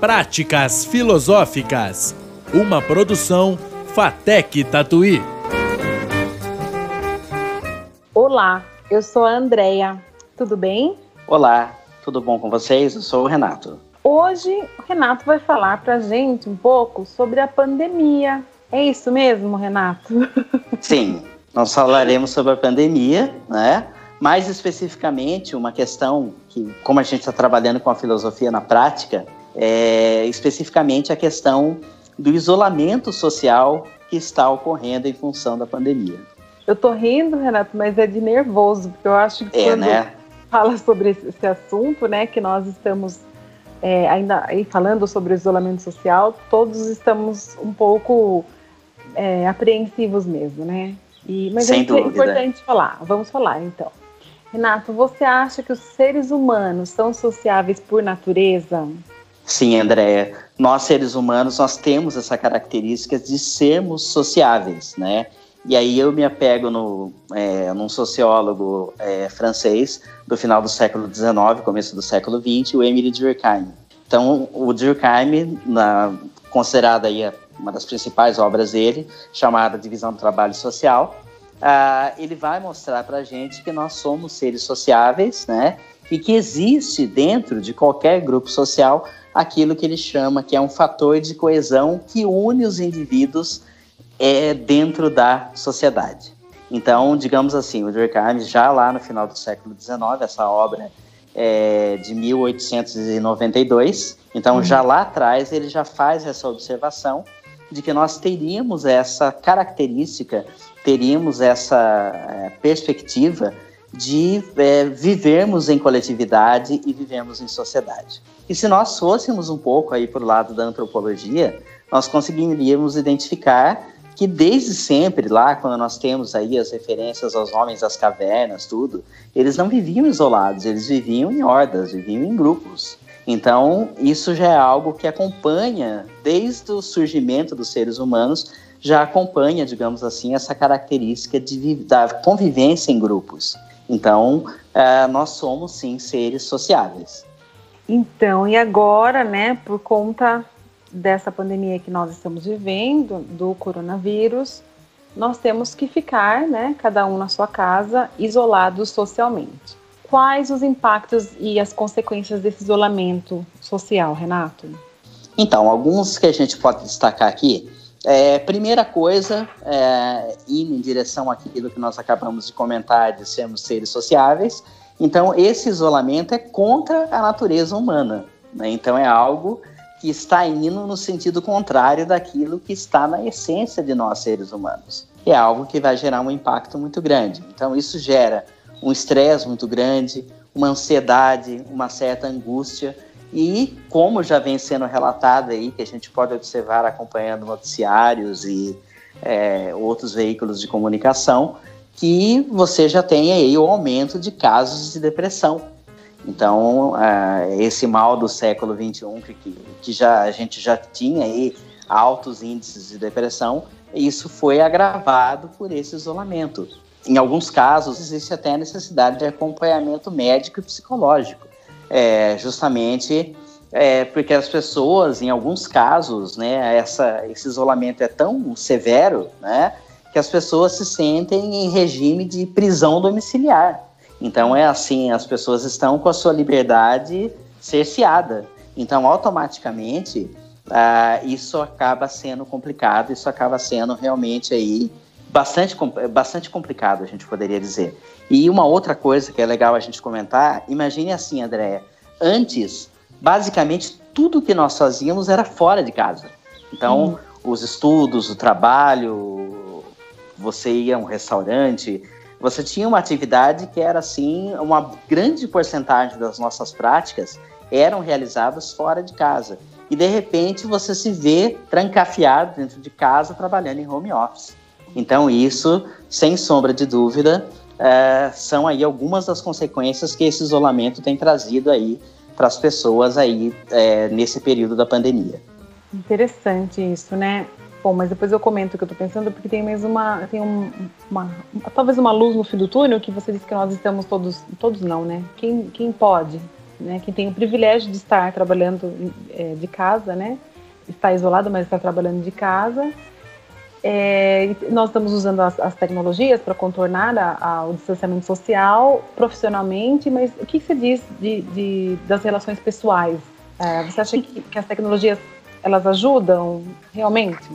Práticas Filosóficas, uma produção Fatec Tatuí. Olá, eu sou a Andrea. Tudo bem? Olá, tudo bom com vocês? Eu sou o Renato. Hoje o Renato vai falar pra gente um pouco sobre a pandemia. É isso mesmo, Renato? Sim, nós falaremos sobre a pandemia, né? Mais especificamente, uma questão que, como a gente está trabalhando com a filosofia na prática, é especificamente a questão do isolamento social que está ocorrendo em função da pandemia. Eu tô rindo, Renato, mas é de nervoso, porque eu acho que é, quando né? fala sobre esse assunto, né, que nós estamos é, ainda aí falando sobre o isolamento social, todos estamos um pouco é, apreensivos mesmo, né? E, mas Sem é dúvida. importante falar. Vamos falar então. Renato, você acha que os seres humanos são sociáveis por natureza? Sim, Andréia. Nós, seres humanos, nós temos essa característica de sermos sociáveis, né? E aí eu me apego no, é, num sociólogo é, francês do final do século XIX, começo do século XX, o Émile Durkheim. Então, o Durkheim, na, considerada aí uma das principais obras dele, chamada Divisão do Trabalho Social, ah, ele vai mostrar para a gente que nós somos seres sociáveis, né? E que existe dentro de qualquer grupo social aquilo que ele chama que é um fator de coesão que une os indivíduos é, dentro da sociedade. Então, digamos assim, o Durkheim, já lá no final do século XIX, essa obra é de 1892, então já lá atrás ele já faz essa observação de que nós teríamos essa característica, teríamos essa é, perspectiva de é, vivermos em coletividade e vivermos em sociedade. E se nós fôssemos um pouco aí para o lado da antropologia, nós conseguiríamos identificar que desde sempre, lá quando nós temos aí as referências aos homens das cavernas, tudo, eles não viviam isolados, eles viviam em hordas, viviam em grupos. Então, isso já é algo que acompanha, desde o surgimento dos seres humanos, já acompanha, digamos assim, essa característica de, da convivência em grupos. Então, uh, nós somos sim seres sociáveis. Então, e agora, né, por conta dessa pandemia que nós estamos vivendo, do coronavírus, nós temos que ficar, né, cada um na sua casa, isolados socialmente. Quais os impactos e as consequências desse isolamento social, Renato? Então, alguns que a gente pode destacar aqui. É, primeira coisa, é, indo em direção àquilo que nós acabamos de comentar, de sermos seres sociáveis. Então, esse isolamento é contra a natureza humana. Né? Então, é algo que está indo no sentido contrário daquilo que está na essência de nós seres humanos. É algo que vai gerar um impacto muito grande. Então, isso gera um estresse muito grande, uma ansiedade, uma certa angústia. E como já vem sendo relatado aí, que a gente pode observar acompanhando noticiários e é, outros veículos de comunicação, que você já tem aí o aumento de casos de depressão. Então, uh, esse mal do século XXI, que, que já, a gente já tinha aí altos índices de depressão, isso foi agravado por esse isolamento. Em alguns casos, existe até a necessidade de acompanhamento médico e psicológico, é, justamente é, porque as pessoas, em alguns casos, né, essa, esse isolamento é tão severo, né, que as pessoas se sentem em regime de prisão domiciliar. Então é assim, as pessoas estão com a sua liberdade cerceada. Então, automaticamente, uh, isso acaba sendo complicado, isso acaba sendo realmente aí bastante, bastante complicado, a gente poderia dizer. E uma outra coisa que é legal a gente comentar, imagine assim, Andréia, antes, basicamente, tudo que nós fazíamos era fora de casa. Então, hum. os estudos, o trabalho, você ia a um restaurante, você tinha uma atividade que era assim, uma grande porcentagem das nossas práticas eram realizadas fora de casa. E de repente você se vê trancafiado dentro de casa trabalhando em home office. Então isso, sem sombra de dúvida, é, são aí algumas das consequências que esse isolamento tem trazido aí para as pessoas aí é, nesse período da pandemia. Interessante isso, né? Bom, mas depois eu comento o que eu tô pensando, porque tem mais uma. Tem um, uma, talvez uma luz no fim do túnel que você disse que nós estamos todos. Todos não, né? Quem, quem pode né, quem tem o privilégio de estar trabalhando é, de casa, né, está isolado, mas está trabalhando de casa. É, nós estamos usando as, as tecnologias para contornar a, a, o distanciamento social profissionalmente, mas o que, você diz de, de das relações pessoais? É, você acha que, que, as tecnologias elas ajudam realmente?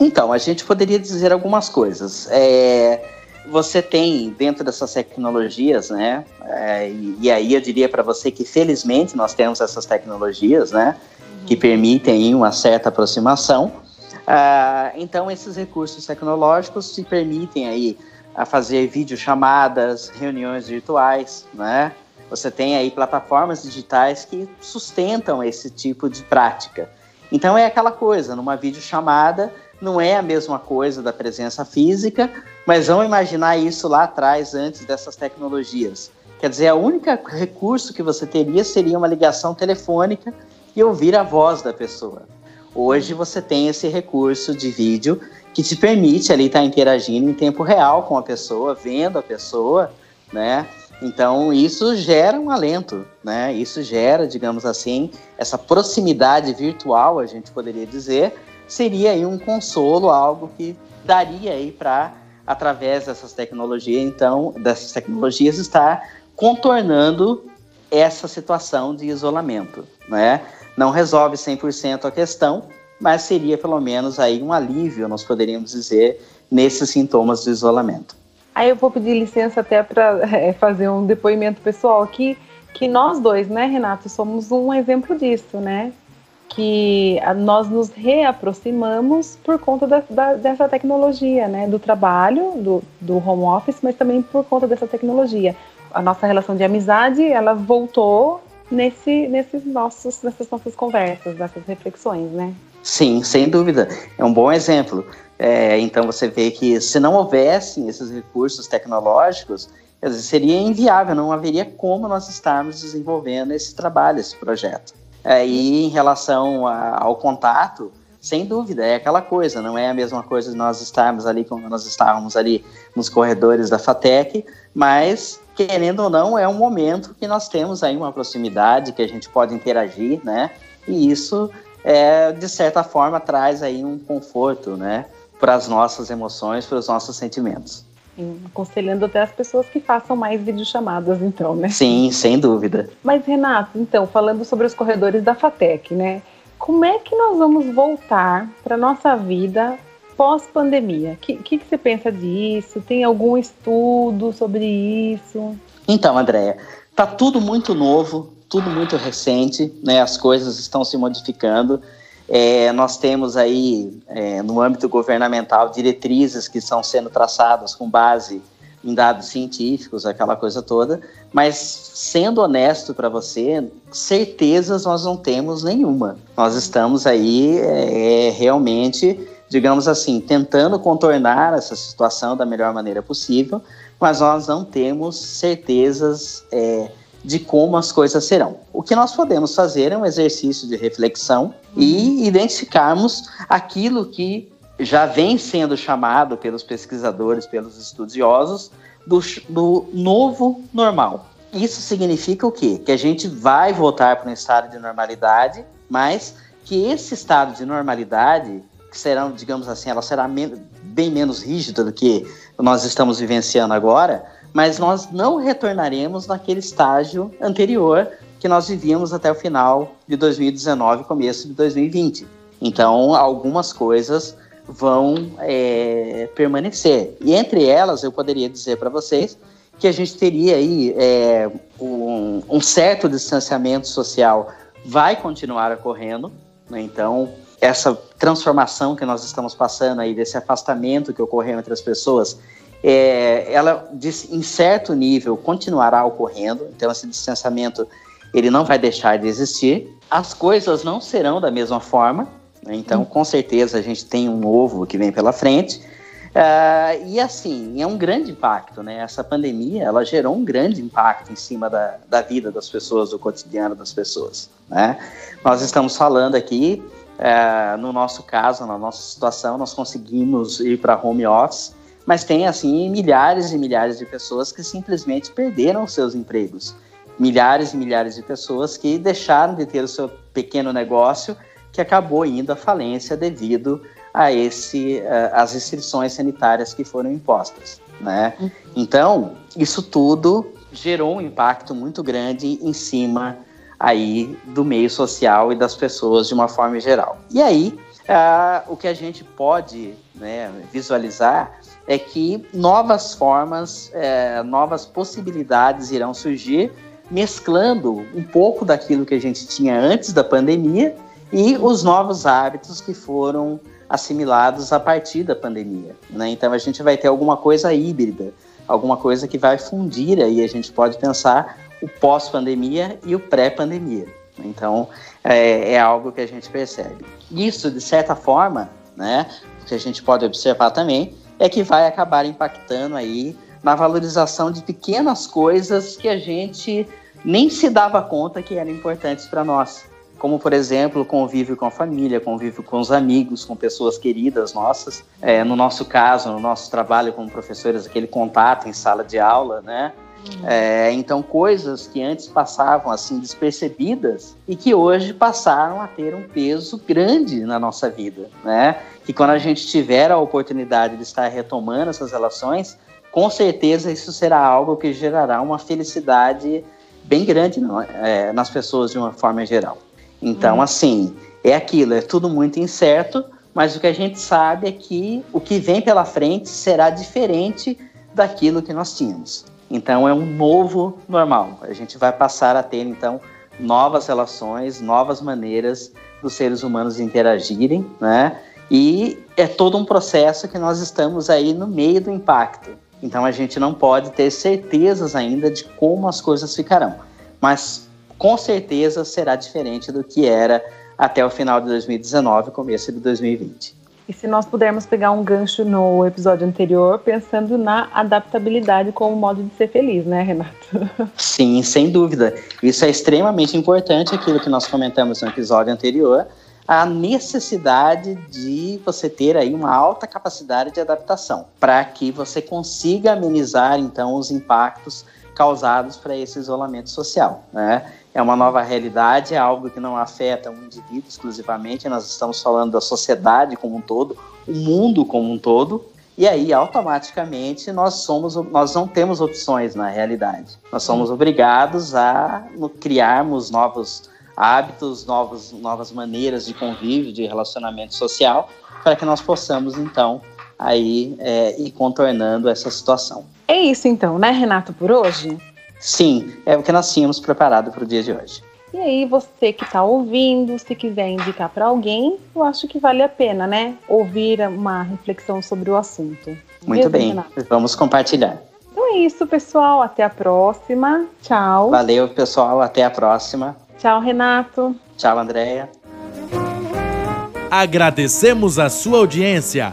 Então, a gente poderia dizer algumas coisas. É, você tem dentro dessas tecnologias, né? É, e, e, aí eu diria para você que felizmente nós temos essas tecnologias, né? Que uhum. permitem uma certa aproximação. Ah, então esses recursos tecnológicos te permitem aí a fazer videochamadas, reuniões virtuais, né? Você tem aí plataformas digitais que sustentam esse tipo de prática. Então é aquela coisa, numa videochamada não é a mesma coisa da presença física, mas vamos imaginar isso lá atrás, antes dessas tecnologias. Quer dizer, o único recurso que você teria seria uma ligação telefônica e ouvir a voz da pessoa. Hoje você tem esse recurso de vídeo que te permite ali estar interagindo em tempo real com a pessoa, vendo a pessoa, né? Então isso gera um alento, né? Isso gera, digamos assim, essa proximidade virtual, a gente poderia dizer, seria aí um consolo, algo que daria aí para através dessas tecnologias, então, dessas tecnologias estar contornando essa situação de isolamento, né? Não resolve 100% a questão, mas seria pelo menos aí um alívio, nós poderíamos dizer, nesses sintomas do isolamento. Aí eu vou pedir licença até para é, fazer um depoimento pessoal aqui, que nós dois, né, Renato, somos um exemplo disso, né? que nós nos reaproximamos por conta da, da, dessa tecnologia, né, do trabalho, do, do home office, mas também por conta dessa tecnologia. A nossa relação de amizade, ela voltou nesse, nesses nossos, nessas nossas conversas, nessas reflexões, né? Sim, sem dúvida. É um bom exemplo. É, então você vê que se não houvessem esses recursos tecnológicos, seria inviável, não haveria como nós estarmos desenvolvendo esse trabalho, esse projeto. É, e em relação a, ao contato, sem dúvida, é aquela coisa, não é a mesma coisa de nós estarmos ali como nós estávamos ali nos corredores da FATEC, mas querendo ou não, é um momento que nós temos aí uma proximidade, que a gente pode interagir, né? E isso, é, de certa forma, traz aí um conforto, né? Para as nossas emoções, para os nossos sentimentos. Aconselhando até as pessoas que façam mais videochamadas, então, né? Sim, sem dúvida. Mas, Renato, então, falando sobre os corredores da FATEC, né? Como é que nós vamos voltar para nossa vida pós-pandemia? O que, que, que, você pensa disso? Tem algum estudo sobre isso? Então, Andréia, tá tudo muito novo, tudo muito recente, né? As coisas estão se modificando. É, nós temos aí, é, no âmbito governamental, diretrizes que estão sendo traçadas com base em dados científicos, aquela coisa toda, mas sendo honesto para você, certezas nós não temos nenhuma. Nós estamos aí é, realmente, digamos assim, tentando contornar essa situação da melhor maneira possível, mas nós não temos certezas é, de como as coisas serão. O que nós podemos fazer é um exercício de reflexão e identificarmos aquilo que já vem sendo chamado pelos pesquisadores, pelos estudiosos, do, do novo normal. Isso significa o quê? Que a gente vai voltar para um estado de normalidade, mas que esse estado de normalidade, será, digamos assim, ela será bem menos rígida do que nós estamos vivenciando agora, mas nós não retornaremos naquele estágio anterior que nós vivíamos até o final de 2019, começo de 2020. Então, algumas coisas vão é, permanecer. E entre elas, eu poderia dizer para vocês que a gente teria aí é, um, um, certo distanciamento social vai continuar ocorrendo. Né? Então, essa transformação que nós estamos passando aí, desse afastamento que ocorreu entre as pessoas, é, ela em certo nível continuará ocorrendo, então esse distanciamento ele não vai deixar de existir. As coisas não serão da mesma forma, né? então com certeza a gente tem um novo que vem pela frente. Uh, e assim, é um grande impacto, né? Essa pandemia, ela gerou um grande impacto em cima da, da vida das pessoas, do cotidiano das pessoas, né? Nós estamos falando aqui, uh, no nosso caso, na nossa situação, nós conseguimos ir para home office, mas tem assim milhares e milhares de pessoas que simplesmente perderam seus empregos. milhares e milhares de pessoas que deixaram de ter o seu pequeno negócio, que acabou indo à falência devido a esse, as restrições sanitárias que foram impostas. Né? Então, isso tudo gerou um impacto muito grande em cima aí do meio social e das pessoas de uma forma geral. E aí, uh, o que a gente pode né, visualizar é que novas formas, é, novas possibilidades irão surgir, mesclando um pouco daquilo que a gente tinha antes da pandemia e os novos hábitos que foram assimilados a partir da pandemia. Né? Então a gente vai ter alguma coisa híbrida, alguma coisa que vai fundir aí, a gente pode pensar o pós-pandemia e o pré-pandemia. Então é, é, algo que a gente percebe. Isso, de certa forma, né, que a gente pode observar também, é que vai acabar impactando aí na valorização de pequenas coisas que a gente nem se dava conta que eram importantes para nós. Como, por exemplo, convívio com a família, convívio com os amigos, com pessoas queridas nossas. É, no nosso caso, no nosso trabalho como professores, aquele contato em sala de aula, né? É, então, coisas que antes passavam assim despercebidas e que hoje passaram a ter um peso grande na nossa vida, né? Que quando a gente tiver a oportunidade de estar retomando essas relações, com certeza isso será algo que gerará uma felicidade bem grande é, nas pessoas de uma forma geral. Então, hum. assim, é aquilo, é tudo muito incerto, mas o que a gente sabe é que o que vem pela frente será diferente daquilo que nós tínhamos. Então é um novo normal. A gente vai passar a ter então novas relações, novas maneiras dos seres humanos interagirem, né? E é todo um processo que nós estamos aí no meio do impacto. Então a gente não pode ter certezas ainda de como as coisas ficarão, mas com certeza será diferente do que era até o final de 2019, começo de 2020. E se nós pudermos pegar um gancho no episódio anterior, pensando na adaptabilidade como modo de ser feliz, né, Renato? Sim, sem dúvida. Isso é extremamente importante, aquilo que nós comentamos no episódio anterior, a necessidade de você ter aí uma alta capacidade de adaptação, para que você consiga amenizar então os impactos causados para esse isolamento social, né? é uma nova realidade, é algo que não afeta um indivíduo exclusivamente, nós estamos falando da sociedade como um todo, o mundo como um todo, e aí automaticamente nós somos nós não temos opções na realidade. Nós somos obrigados a criarmos novos hábitos, novos, novas maneiras de convívio, de relacionamento social, para que nós possamos então aí é, ir contornando essa situação. É isso então, né, Renato, por hoje? Sim, é o que nós tínhamos preparado para o dia de hoje. E aí, você que está ouvindo, se quiser indicar para alguém, eu acho que vale a pena, né? Ouvir uma reflexão sobre o assunto. Muito Mesmo, bem, Renato? vamos compartilhar. Então é isso, pessoal. Até a próxima. Tchau. Valeu, pessoal. Até a próxima. Tchau, Renato. Tchau, Andréia. Agradecemos a sua audiência.